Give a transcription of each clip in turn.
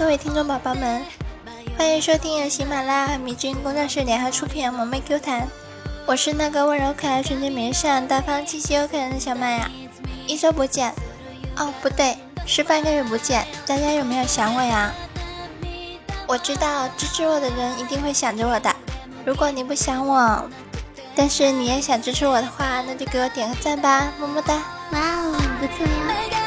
各位听众宝宝们，欢迎收听由喜马拉雅和米君工作室联合出品的《萌妹 Q 弹》，我是那个温柔可爱、纯洁美丽、善大方、气息又可人的小麦呀。一周不见，哦不对，是半个月不见，大家有没有想我呀？我知道支持我的人一定会想着我的。如果你不想我，但是你也想支持我的话，那就给我点个赞吧，么么哒！哇哦，不错呀。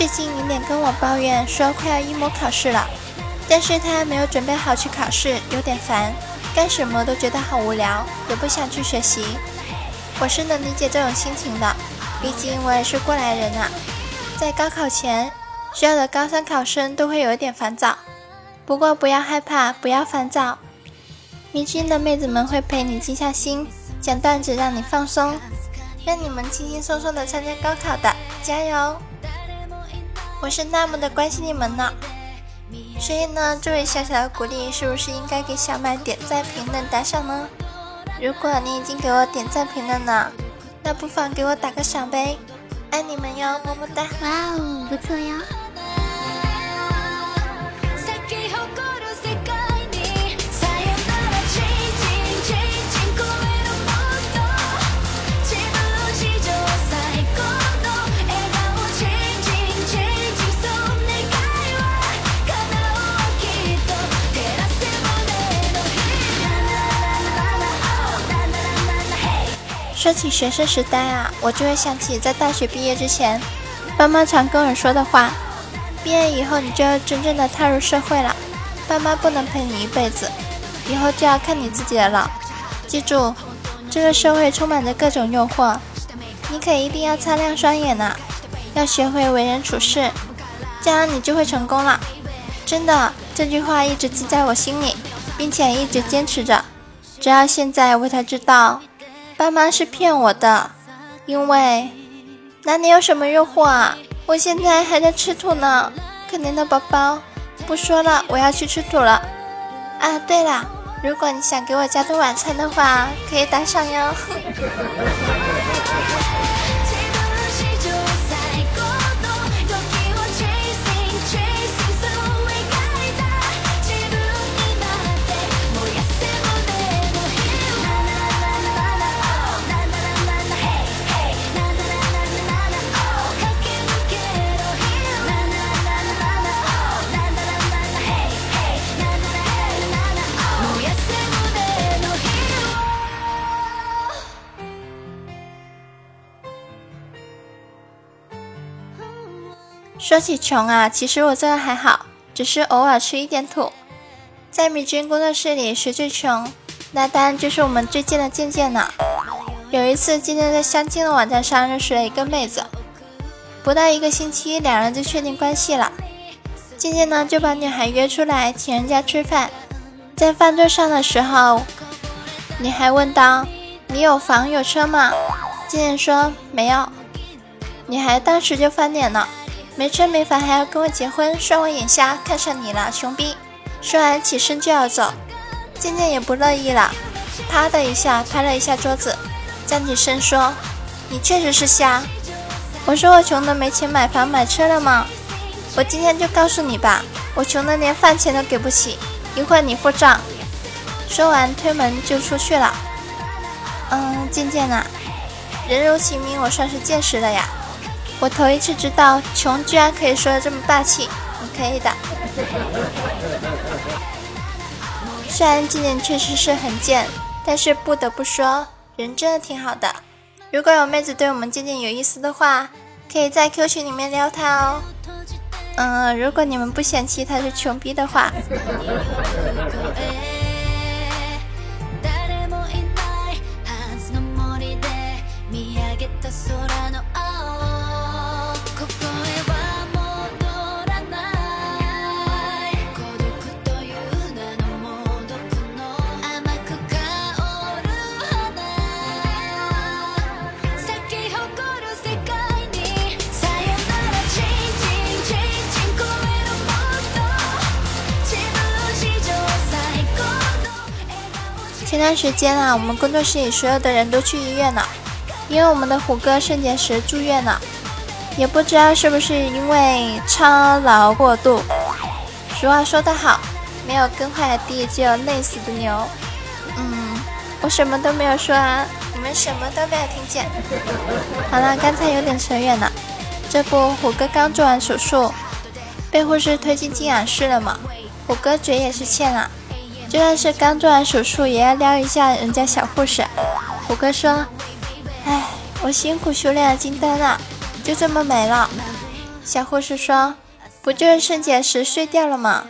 最近零点跟我抱怨说快要一模考试了，但是他没有准备好去考试，有点烦，干什么都觉得好无聊，也不想去学习。我是能理解这种心情的，毕竟我也是过来人啊。在高考前，所有的高三考生都会有一点烦躁，不过不要害怕，不要烦躁，迷君的妹子们会陪你静下心，讲段子让你放松，让你们轻轻松松的参加高考的，加油！我是那么的关心你们呢，所以呢，这位小小的鼓励是不是应该给小麦点赞、评论、打赏呢？如果你已经给我点赞、评论了，那不妨给我打个赏呗，爱你们哟，么么哒！哇哦，不错哟。说起学生时代啊，我就会想起在大学毕业之前，爸妈常跟我说的话：毕业以后你就要真正的踏入社会了，爸妈不能陪你一辈子，以后就要看你自己的了。记住，这个社会充满着各种诱惑，你可一定要擦亮双眼呢，要学会为人处事，这样你就会成功了。真的，这句话一直记在我心里，并且一直坚持着，直到现在我才知道。爸妈是骗我的，因为哪里有什么诱惑啊？我现在还在吃土呢，可怜的宝宝。不说了，我要去吃土了。啊，对了，如果你想给我加顿晚餐的话，可以打赏哟。说起穷啊，其实我真的还好，只是偶尔吃一点土。在米君工作室里，谁最穷？那当然就是我们最贱的健健了。有一次，健健在相亲的网站上认识了一个妹子，不到一个星期，两人就确定关系了。健健呢，就把女孩约出来请人家吃饭。在饭桌上的时候，女孩问道：“你有房有车吗？”健健说：“没有。”女孩当时就翻脸了。没车没房还要跟我结婚，说我眼瞎，看上你了，穷逼！说完起身就要走，渐渐也不乐意了，啪的一下拍了一下桌子，站起身说：“你确实是瞎。”我说：“我穷的没钱买房买车了吗？我今天就告诉你吧，我穷的连饭钱都给不起，一会儿你付账。”说完推门就出去了。嗯，渐渐啊，人如其名，我算是见识了呀。我头一次知道穷居然可以说的这么霸气。你可以的。虽然静静确实是很贱但是不得不说人真的挺好的。如果有妹子对我们静静有意思的话可以在 q 群里面撩她哦。嗯如果你们不嫌弃她是穷逼的话。前段时间啊，我们工作室里所有的人都去医院了，因为我们的虎哥肾结石住院了，也不知道是不是因为操劳过度。俗话说得好，没有耕坏的地，只有累死的牛。嗯，我什么都没有说啊，你们什么都没有听见。好了，刚才有点扯远了。这不，虎哥刚做完手术，被护士推进静养室了嘛？虎哥嘴也是欠了，就算是刚做完手术，也要撩一下人家小护士。虎哥说：“哎，我辛苦修炼的金丹啊，就这么没了。”小护士说。不就是肾结石碎掉了吗？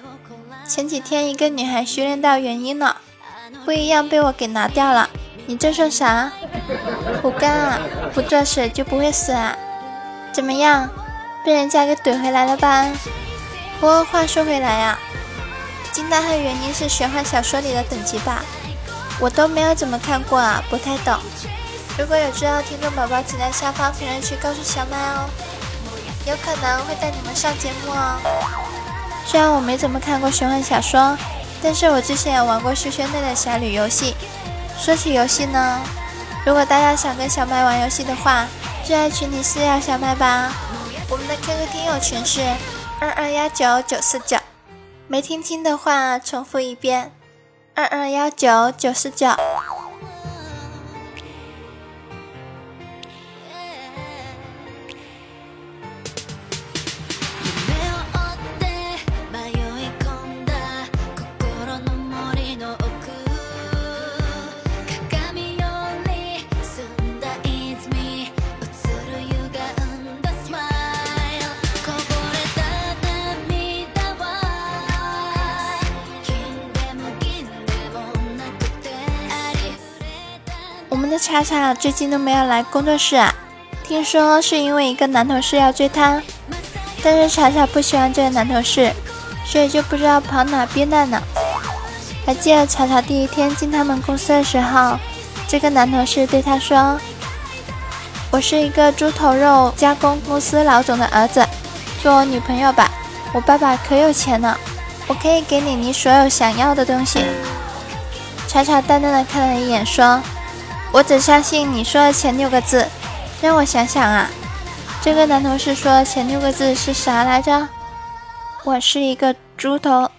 前几天一个女孩修炼到元婴了，不一样被我给拿掉了。你这算啥？虎哥啊，不作死就不会死啊？怎么样，被人家给怼回来了吧？不过话说回来呀，金丹和元婴是玄幻小说里的等级吧？我都没有怎么看过啊，不太懂。如果有知道听众宝宝，请在下方评论区告诉小麦哦。有可能会带你们上节目哦。虽然我没怎么看过玄幻小说，但是我之前有玩过修仙类的侠侣游戏。说起游戏呢，如果大家想跟小麦玩游戏的话，就在群里私聊小麦吧。我们的 QQ 听友群是二二幺九九四九，没听清的话重复一遍，二二幺九九四九。查查最近都没有来工作室啊？听说是因为一个男同事要追她，但是查查不喜欢这个男同事，所以就不知道跑哪憋了呢。还记得查查第一天进他们公司的时候，这个男同事对她说：“我是一个猪头肉加工公司老总的儿子，做我女朋友吧。我爸爸可有钱了，我可以给你你所有想要的东西。”查查淡淡的看了一眼，说。我只相信你说的前六个字，让我想想啊，这个男同事说前六个字是啥来着？我是一个猪头，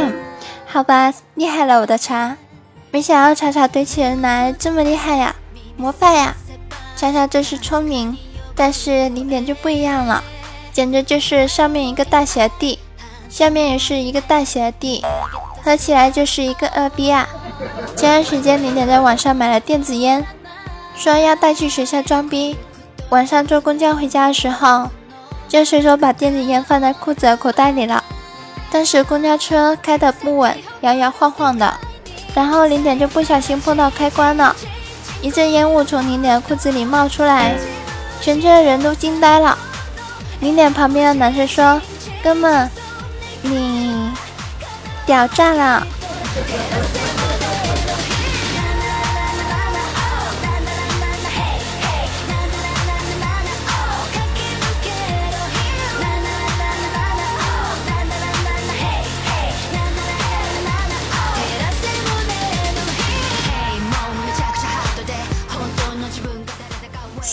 好吧，厉害了我的茶，没想到茶茶堆起人来这么厉害呀，魔法呀！茶茶这是聪明，但是零点就不一样了，简直就是上面一个大写的 D，下面也是一个大写的 D，合起来就是一个二逼啊！前段时间，零点在网上买了电子烟，说要带去学校装逼。晚上坐公交回家的时候，就随手把电子烟放在裤子口袋里了。当时公交车开得不稳，摇摇晃晃的，然后零点就不小心碰到开关了，一阵烟雾从零点的裤子里冒出来，全车的人都惊呆了。零点旁边的男生说：“哥们，你屌炸了！”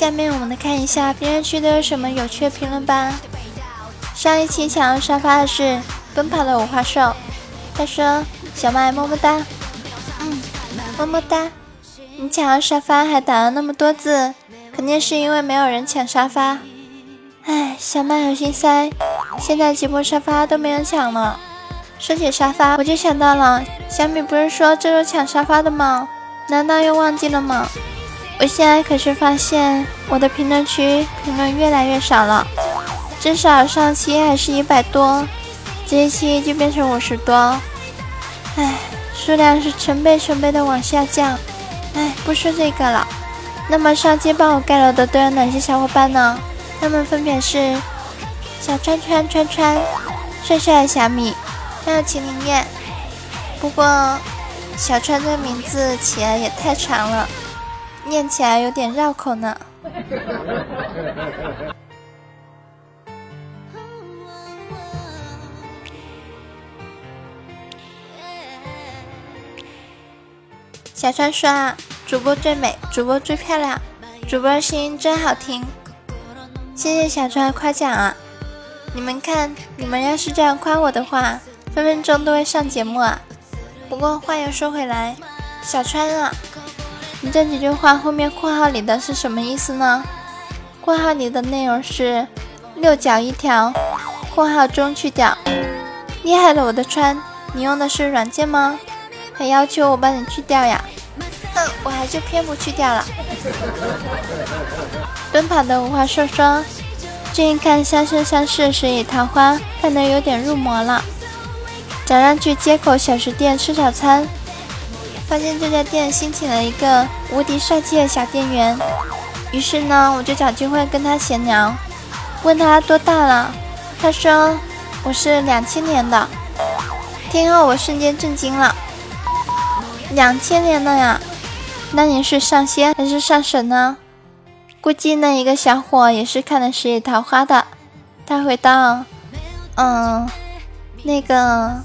下面我们来看一下评论区都有什么有趣的评论吧。上一期抢到沙发的是奔跑的五花兽，他说：“小麦么么哒，嗯，么么哒。你抢到沙发还打了那么多字，肯定是因为没有人抢沙发。唉，小麦好心塞，现在几部沙发都没人抢了。说起沙发，我就想到了，小米不是说这周抢沙发的吗？难道又忘记了吗？”我现在可是发现我的评论区评论越来越少了，至少上期还是一百多，这一期就变成五十多，唉，数量是成倍成倍的往下降，唉，不说这个了。那么上期帮我盖楼的都有哪些小伙伴呢？他们分别是小川川川川、帅帅的小米，还有秦林燕。不过小川这名字起来也太长了。念起来有点绕口呢。小川说啊，主播最美，主播最漂亮，主播声音真好听。谢谢小川夸奖啊！你们看，你们要是这样夸我的话，分分钟都会上节目啊。不过话又说回来，小川啊，你这几句话后面括号里的是什么意思呢？括号里的内容是六角一条，括号中去掉。厉害了，我的川，你用的是软件吗？还要求我帮你去掉呀？哼，我还就偏不去掉了。奔跑的无话说说，最近看《相生相世十里桃花》，看得有点入魔了。早上去街口小食店吃早餐，发现这家店新请了一个无敌帅气的小店员。于是呢，我就找机会跟他闲聊，问他多大了。他说我是两千年的。听后我瞬间震惊了，两千年的呀？那你是上仙还是上神呢？估计那一个小伙也是看了十里桃花的。他回道：“嗯，那个，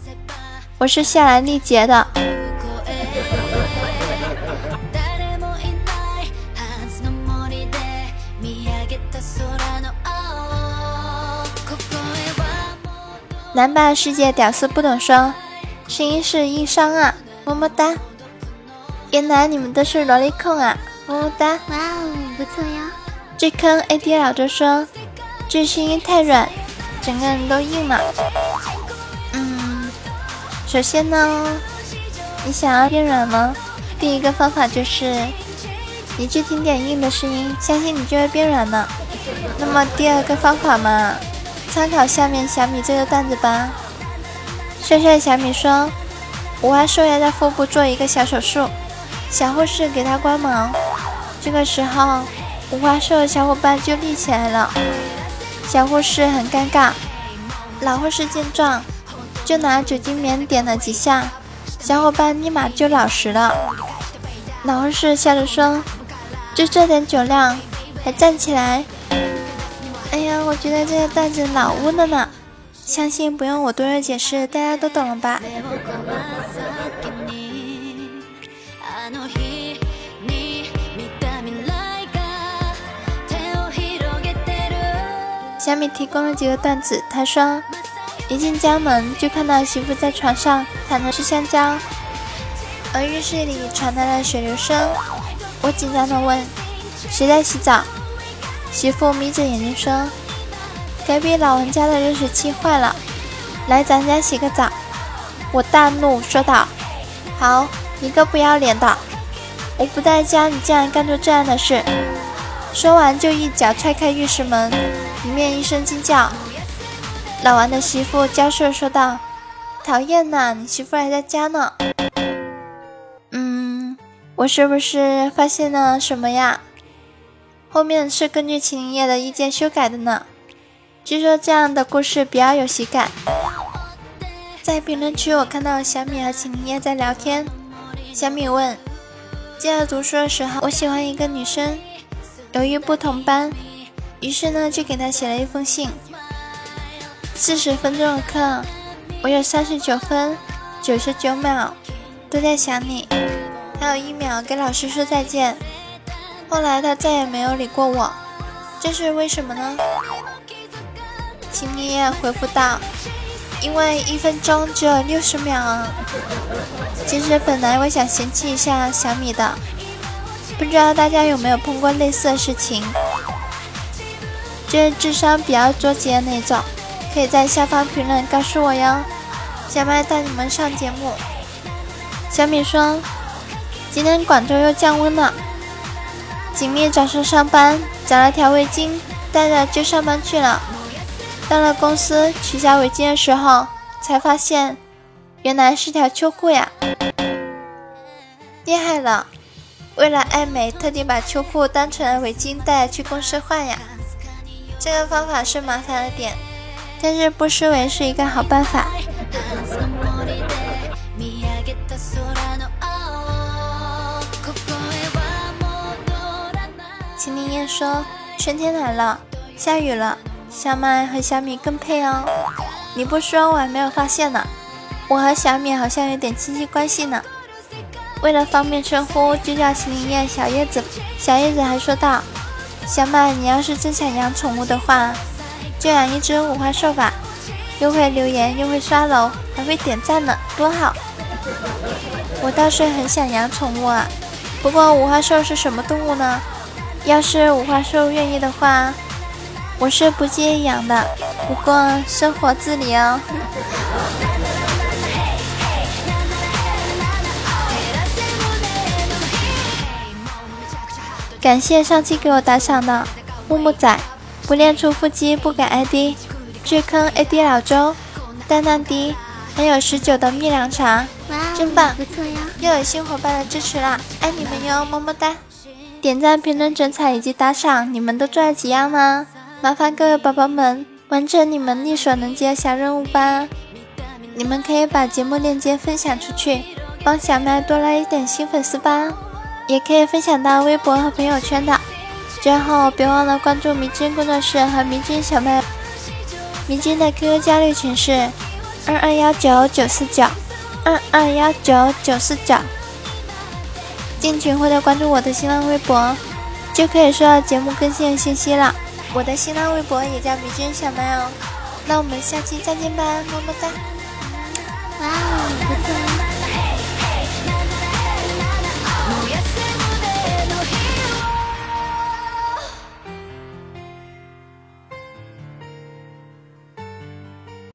我是下来历劫的。”南霸世界屌丝不懂说，声音是硬伤啊，么么哒。原来你们都是萝莉控啊，么么哒。哇哦，不错呀。这坑 AD 就说，这声音太软，整个人都硬了。嗯，首先呢，你想要变软吗？第一个方法就是，你去听点硬的声音，相信你就会变软呢。那么第二个方法嘛，参考下面小米这个段子吧。帅帅小米说，五花兽要在腹部做一个小手术。小护士给他关盲，这个时候五花兽的小伙伴就立起来了，小护士很尴尬。老护士见状，就拿酒精棉点了几下，小伙伴立马就老实了。老护士笑着说：“就这点酒量，还站起来？”哎呀，我觉得这个段子老污了呢，相信不用我多说解释，大家都懂了吧？小米提供了几个段子。他说：“一进家门就看到媳妇在床上躺着吃香蕉，而浴室里传来了水流声。我紧张的问：谁在洗澡？媳妇眯着眼睛说：隔壁老王家的热水器坏了，来咱家洗个澡。我大怒说道：好，一个不要脸的！我不在家，你竟然干出这样的事！说完就一脚踹开浴室门。”里面一声惊叫，老王的媳妇娇羞说道：“讨厌呐，你媳妇还在家呢。”我是不是发现了什么呀？后面是根据秦林叶的意见修改的呢。据说这样的故事比较有喜感。在评论区我看到小米和秦林叶在聊天。小米问：“记得读书的时候，我喜欢一个女生，由于不同班。”于是呢，就给她写了一封信。四十分钟的课，我有三十九分九十九秒都在想你，还有一秒给老师说再见。后来他再也没有理过我，这是为什么呢？秦明叶回复道：“因为一分钟只有六十秒。”其实本来我想嫌弃一下小米的，不知道大家有没有碰过类似的事情。就是智商比较捉急的那种，可以在下方评论告诉我哟。小麦带你们上节目。小米说：“今天广州又降温了。”锦觅早上上班，找了条围巾，带着就上班去了。到了公司取下围巾的时候，才发现原来是条秋裤呀！厉害了，为了爱美，特地把秋裤当成了围巾带去公司换呀！这个方法是麻烦了点，但是不失为是一个好办法。秦林燕说：“春天来了，下雨了，小麦和小米更配哦。你不说我还没有发现呢，我和小米好像有点亲戚关系呢。”为了方便称呼，就叫秦林燕小叶子。小叶子还说道：“小满，你要是真想养宠物的话，就养一只五花兽吧，又会留言，又会刷楼，还会点赞呢，多好！”我倒是很想养宠物啊，不过五花兽是什么动物呢？要是五花兽愿意的话，我是不介意养的，不过生活自理哦。感谢上期给我打赏的木木仔，不练出腹肌不改 ID，巨坑 AD 老周，蛋蛋迪，还有十九的蜜凉茶，真棒，不错呀！又有新伙伴的支持啦，爱你们哟，么么哒！点赞、评论、整彩以及打赏，你们都做了几样呢？麻烦各位宝宝们完成你们力所能及的小任务吧！你们可以把节目链接分享出去，帮小麦多来一点新粉丝吧。也可以分享到微博和朋友圈的。最后，别忘了关注迷之工作室和迷之小麦。迷之的 QQ 交流群是二二幺九九四九二二幺九九四九。进群或者关注我的新浪微博，就可以收到节目更新的信息了。我的新浪微博也叫迷之小麦哦。那我们下期再见吧，么么哒。哇哦，不错！